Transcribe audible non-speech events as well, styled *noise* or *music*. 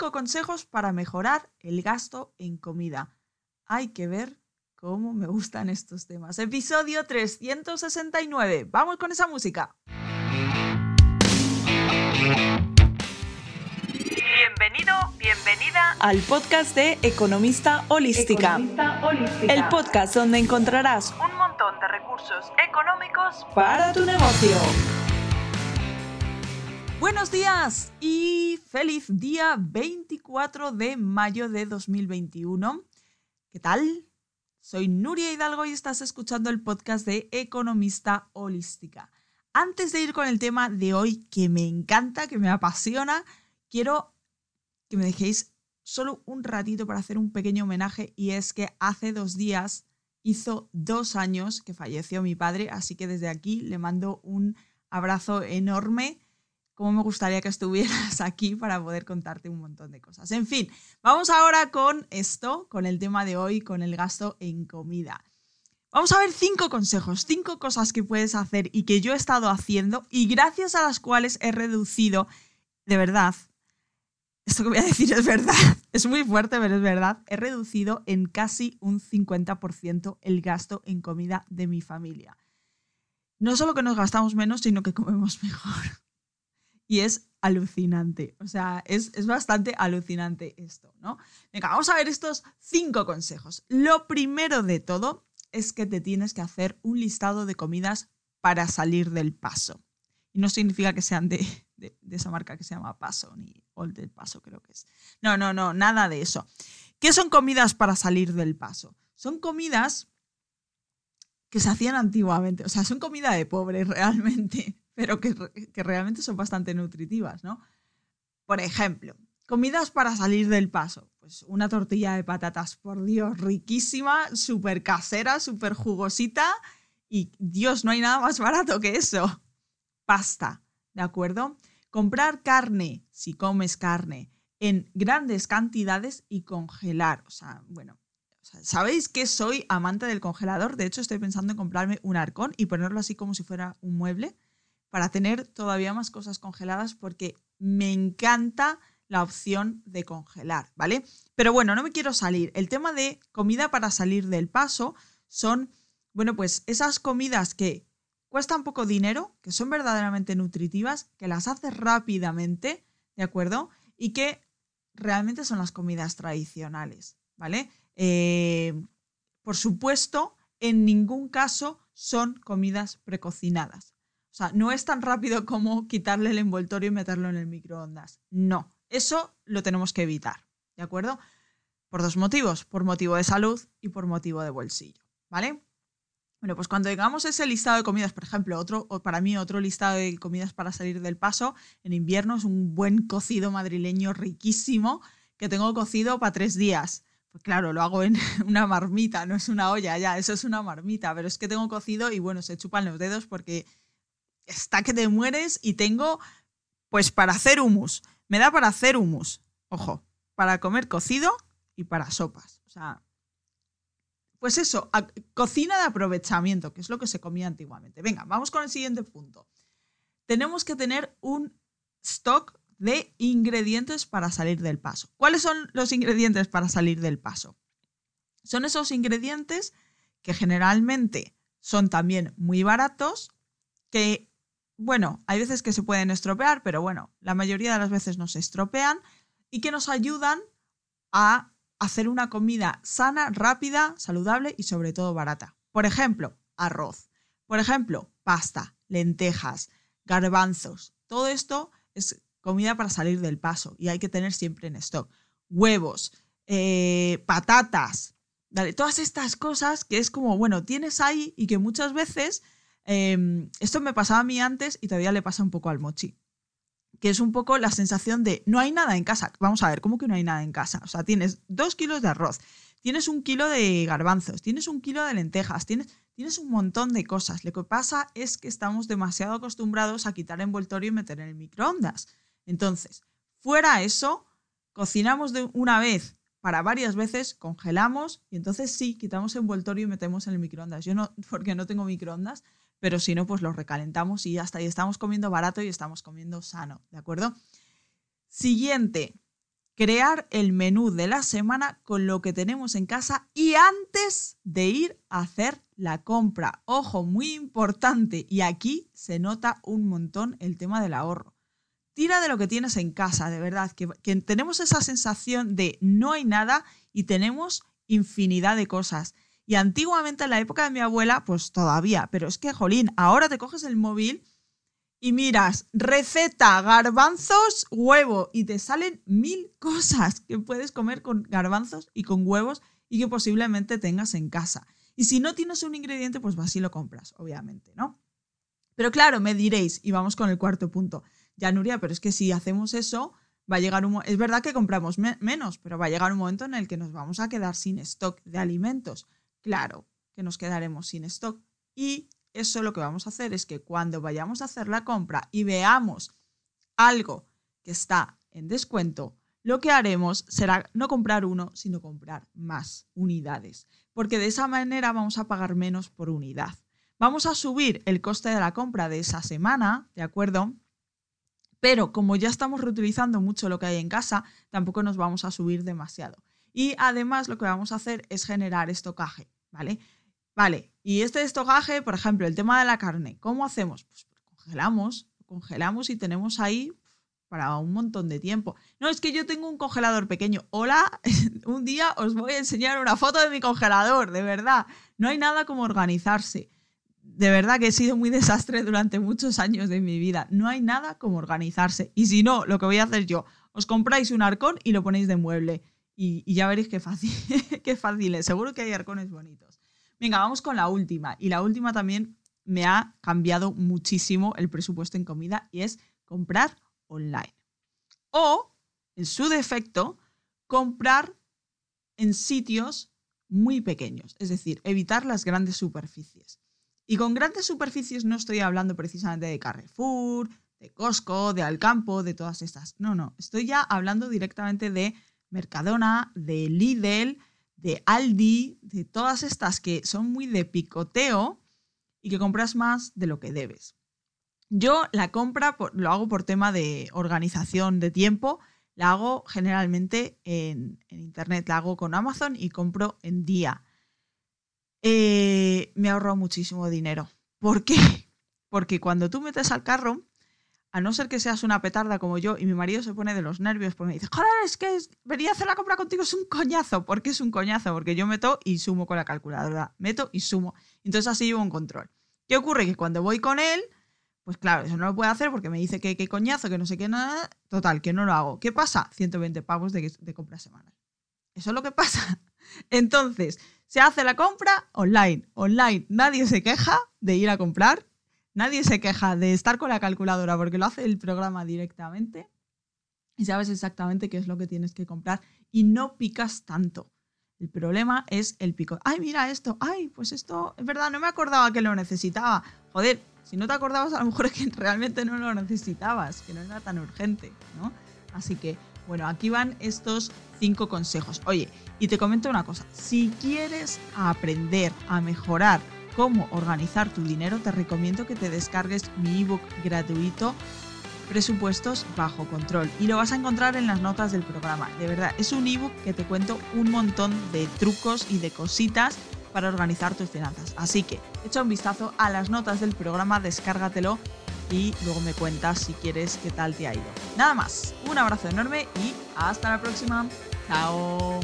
5 consejos para mejorar el gasto en comida. Hay que ver cómo me gustan estos temas. Episodio 369. Vamos con esa música. Bienvenido, bienvenida al podcast de Economista Holística. Economista Holística. El podcast donde encontrarás un montón de recursos económicos para tu negocio. Buenos días y feliz día 24 de mayo de 2021. ¿Qué tal? Soy Nuria Hidalgo y estás escuchando el podcast de Economista Holística. Antes de ir con el tema de hoy que me encanta, que me apasiona, quiero que me dejéis solo un ratito para hacer un pequeño homenaje y es que hace dos días hizo dos años que falleció mi padre, así que desde aquí le mando un abrazo enorme cómo me gustaría que estuvieras *laughs* aquí para poder contarte un montón de cosas. En fin, vamos ahora con esto, con el tema de hoy, con el gasto en comida. Vamos a ver cinco consejos, cinco cosas que puedes hacer y que yo he estado haciendo y gracias a las cuales he reducido, de verdad, esto que voy a decir es verdad, *laughs* es muy fuerte, pero es verdad, he reducido en casi un 50% el gasto en comida de mi familia. No solo que nos gastamos menos, sino que comemos *laughs* mejor y es alucinante. O sea, es, bastante alucinante esto, ¿no? Venga, vamos a ver estos cinco consejos. Lo primero de todo es que te tienes que hacer un listado de comidas para salir del paso. Y no significa que sean de, de, esa marca que se llama Paso, ni Old del Paso creo que es. No, no, no, nada de eso. ¿Qué son comidas para salir del paso? Son comidas que se hacían antiguamente, o sea, son comida de pobre *laughs* realmente pero que, realmente son bastante nutritivas, ¿no? Por ejemplo, comidas para salir del paso. Pues una tortilla de patatas, por Dios, riquísima, súper casera, súper jugosita. Y Dios, no hay nada más barato que eso. Pasta, ¿de acuerdo? Comprar carne, si comes carne, en grandes cantidades y congelar. O sea, bueno, ¿sabéis que soy amante del congelador? De hecho, estoy pensando en comprarme un arcón y ponerlo así como si fuera un mueble para tener todavía más cosas congeladas porque me encanta la opción de congelar, ¿vale? Pero bueno, no me quiero salir. El tema de comida para salir del paso son, bueno, pues esas comidas que cuestan poco dinero, que son verdaderamente nutritivas, que las haces rápidamente, ¿de acuerdo? Y que realmente son las comidas tradicionales, ¿vale? Eh, por supuesto, en ningún caso son comidas precocinadas. Sea, no es tan rápido como quitarle el envoltorio y meterlo en el microondas. No, eso lo tenemos que evitar, ¿de acuerdo? Por dos motivos, por motivo de salud y por motivo de bolsillo, ¿vale? Bueno, pues cuando llegamos ese listado de comidas, por ejemplo, otro, para mí otro listado de comidas para salir del paso, en invierno es un buen cocido madrileño riquísimo que tengo cocido para tres días. Pues claro, lo hago en *laughs* una marmita, no es una olla, ya, eso es una marmita, pero es que tengo cocido y bueno, se chupan los dedos porque está que te mueres y tengo pues para hacer humus. Me da para hacer humus. Ojo, para comer cocido y para sopas. O sea, pues eso, cocina de aprovechamiento, que es lo que se comía antiguamente. Venga, vamos con el siguiente punto. Tenemos que tener un stock de ingredientes para salir del paso. ¿Cuáles son los ingredientes para salir del paso? Son esos ingredientes que generalmente son también muy baratos, que bueno, hay veces que se pueden estropear, pero bueno, la mayoría de las veces no se estropean y que nos ayudan a hacer una comida sana, rápida, saludable y sobre todo barata. Por ejemplo, arroz. Por ejemplo, pasta, lentejas, garbanzos. Todo esto es comida para salir del paso y hay que tener siempre en stock. Huevos, eh, patatas, todas estas cosas que es como, bueno, tienes ahí y que muchas veces Em, esto me pasaba a mí antes y todavía le pasa un poco al mochi. Que es un poco la sensación de no hay nada en casa. Vamos a ver, ¿cómo que no hay nada en casa? O sea, tienes dos kilos de arroz, tienes un kilo de garbanzos, tienes un kilo de lentejas, tienes, tienes un montón de cosas. Lo que pasa es que estamos demasiado acostumbrados a quitar envoltorio y meter en el microondas. Entonces, fuera eso, cocinamos de una vez para varias veces, congelamos y entonces sí, quitamos envoltorio y metemos en el microondas. Yo no, *laughs* porque no tengo microondas, pero si no, pues los recalentamos y está. Y estamos comiendo barato y estamos comiendo sano, ¿de acuerdo? Siguiente, crear el menú de la semana con lo que tenemos en casa y antes de ir a hacer la compra. Ojo, muy importante. Y aquí se nota un montón el tema del ahorro. Tira de lo que tienes en casa, de verdad, que, tenemos esa sensación de no hay nada y tenemos infinidad de cosas. Y antiguamente en la época de mi abuela, pues todavía, pero es que, jolín, ahora te coges el móvil y miras receta, garbanzos, huevo y te salen mil cosas que puedes comer con garbanzos y con huevos y que posiblemente tengas en casa. Y si no tienes un ingrediente, pues vas y lo compras, obviamente, ¿no? Pero claro, me diréis, y vamos con el cuarto punto, ya Nuria, pero es que si hacemos eso, va a llegar un es verdad que compramos menos, pero va a llegar un momento en el que nos vamos a quedar sin stock de alimentos. Claro que nos quedaremos sin stock y eso lo que vamos a hacer es que cuando vayamos a hacer la compra y veamos algo que está en descuento, lo que haremos será no comprar uno, sino comprar más unidades, porque de esa manera vamos a pagar menos por unidad. Vamos a subir el coste de la compra de esa semana, ¿de acuerdo? Pero como ya estamos reutilizando mucho lo que hay en casa, tampoco nos vamos a subir demasiado. Y además lo que vamos a hacer es generar estocaje, ¿vale? Vale, y este estocaje, por ejemplo, el tema de la carne, ¿cómo hacemos? Pues congelamos, congelamos y tenemos ahí para un montón de tiempo. No, es que yo tengo un congelador pequeño. Hola, *laughs* un día os voy a enseñar una foto de mi congelador, de verdad. No hay nada como organizarse. De verdad que he sido muy desastre durante muchos años de mi vida. No hay nada como organizarse. Y si no, lo que voy a hacer yo, os compráis un arcón y lo ponéis de mueble. Y, ya veréis qué fácil, *laughs* qué fácil es. Seguro que hay arcones bonitos. Venga, vamos con la última. Y la última también me ha cambiado muchísimo el presupuesto en comida y es comprar online. O, en su defecto, comprar en sitios muy pequeños, es decir, evitar las grandes superficies. Y con grandes superficies no estoy hablando precisamente de Carrefour, de Costco, de Alcampo, de todas estas. No, no, estoy ya hablando directamente de Mercadona, de Lidl, de Aldi, de todas estas que son muy de picoteo y que compras más de lo que debes. Yo la compra lo hago por tema de organización de tiempo, la hago generalmente en, internet, la hago con Amazon y compro en día. Eh, me ahorro muchísimo dinero. ¿Por qué? *laughs* Porque cuando tú metes al carro, a no ser que seas una petarda como yo y mi marido se pone de los nervios porque me dice, joder, es que venía a hacer la compra contigo, es un coñazo. ¿Por qué es un coñazo? Porque yo meto y sumo con la calculadora, meto y sumo. Entonces así llevo un control. ¿Qué ocurre? Que cuando voy con él, pues claro, eso no lo puedo hacer porque me dice que qué coñazo, que no sé qué nada. Total, que no lo hago. ¿Qué pasa? 120 pavos de, de compra semanal. Eso es lo que pasa. *laughs* Entonces, se hace la compra online. Online, nadie se queja de ir a comprar Nadie se queja de estar con la calculadora porque lo hace el programa directamente y sabes exactamente qué es lo que tienes que comprar y no picas tanto. El problema es el pico. Ay, mira esto. Ay, pues esto, es verdad, no me acordaba que lo necesitaba. Joder, si no te acordabas, a lo mejor es que *laughs* realmente no lo necesitabas, que no era tan urgente, ¿no? Así que, bueno, aquí van estos cinco consejos. Oye, y te comento una cosa. Si quieres aprender a mejorar cómo organizar tu dinero, te recomiendo que te descargues mi ebook gratuito Presupuestos bajo control y lo vas a encontrar en las notas del programa. De verdad, es un ebook que te cuento un montón de trucos y de cositas para organizar tus finanzas. Así que echa un vistazo a las notas del programa, descárgatelo y luego me cuentas si quieres qué tal te ha ido. Nada más, un abrazo enorme y hasta la próxima. Chao.